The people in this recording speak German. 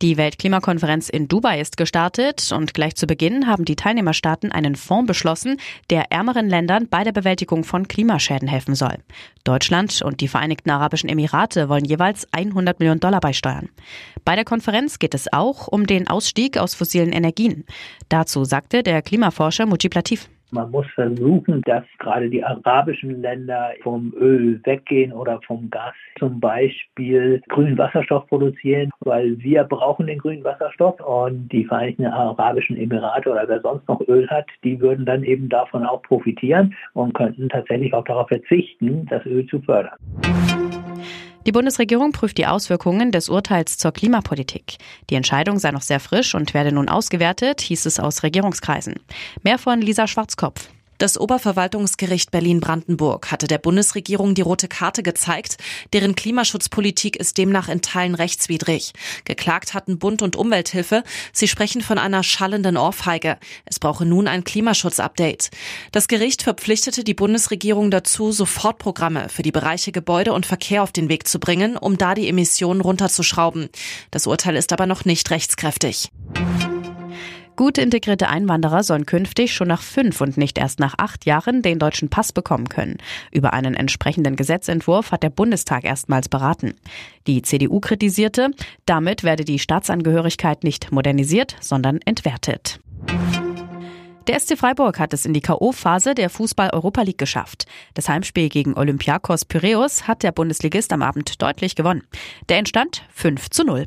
Die Weltklimakonferenz in Dubai ist gestartet und gleich zu Beginn haben die Teilnehmerstaaten einen Fonds beschlossen, der ärmeren Ländern bei der Bewältigung von Klimaschäden helfen soll. Deutschland und die Vereinigten Arabischen Emirate wollen jeweils 100 Millionen Dollar beisteuern. Bei der Konferenz geht es auch um den Ausstieg aus fossilen Energien. Dazu sagte der Klimaforscher Mujib Latif. Man muss versuchen, dass gerade die arabischen Länder vom Öl weggehen oder vom Gas zum Beispiel grünen Wasserstoff produzieren, weil wir brauchen den grünen Wasserstoff und die Vereinigten Arabischen Emirate oder wer sonst noch Öl hat, die würden dann eben davon auch profitieren und könnten tatsächlich auch darauf verzichten, das Öl zu fördern. Die Bundesregierung prüft die Auswirkungen des Urteils zur Klimapolitik. Die Entscheidung sei noch sehr frisch und werde nun ausgewertet, hieß es aus Regierungskreisen. Mehr von Lisa Schwarzkopf. Das Oberverwaltungsgericht Berlin-Brandenburg hatte der Bundesregierung die rote Karte gezeigt. Deren Klimaschutzpolitik ist demnach in Teilen rechtswidrig. Geklagt hatten Bund und Umwelthilfe. Sie sprechen von einer schallenden Ohrfeige. Es brauche nun ein Klimaschutzupdate. Das Gericht verpflichtete die Bundesregierung dazu, Sofortprogramme für die Bereiche Gebäude und Verkehr auf den Weg zu bringen, um da die Emissionen runterzuschrauben. Das Urteil ist aber noch nicht rechtskräftig. Gut integrierte Einwanderer sollen künftig schon nach fünf und nicht erst nach acht Jahren den deutschen Pass bekommen können. Über einen entsprechenden Gesetzentwurf hat der Bundestag erstmals beraten. Die CDU kritisierte, damit werde die Staatsangehörigkeit nicht modernisiert, sondern entwertet. Der SC Freiburg hat es in die K.O.-Phase der Fußball-Europa League geschafft. Das Heimspiel gegen Olympiakos Piraeus hat der Bundesligist am Abend deutlich gewonnen. Der entstand 5 zu 0.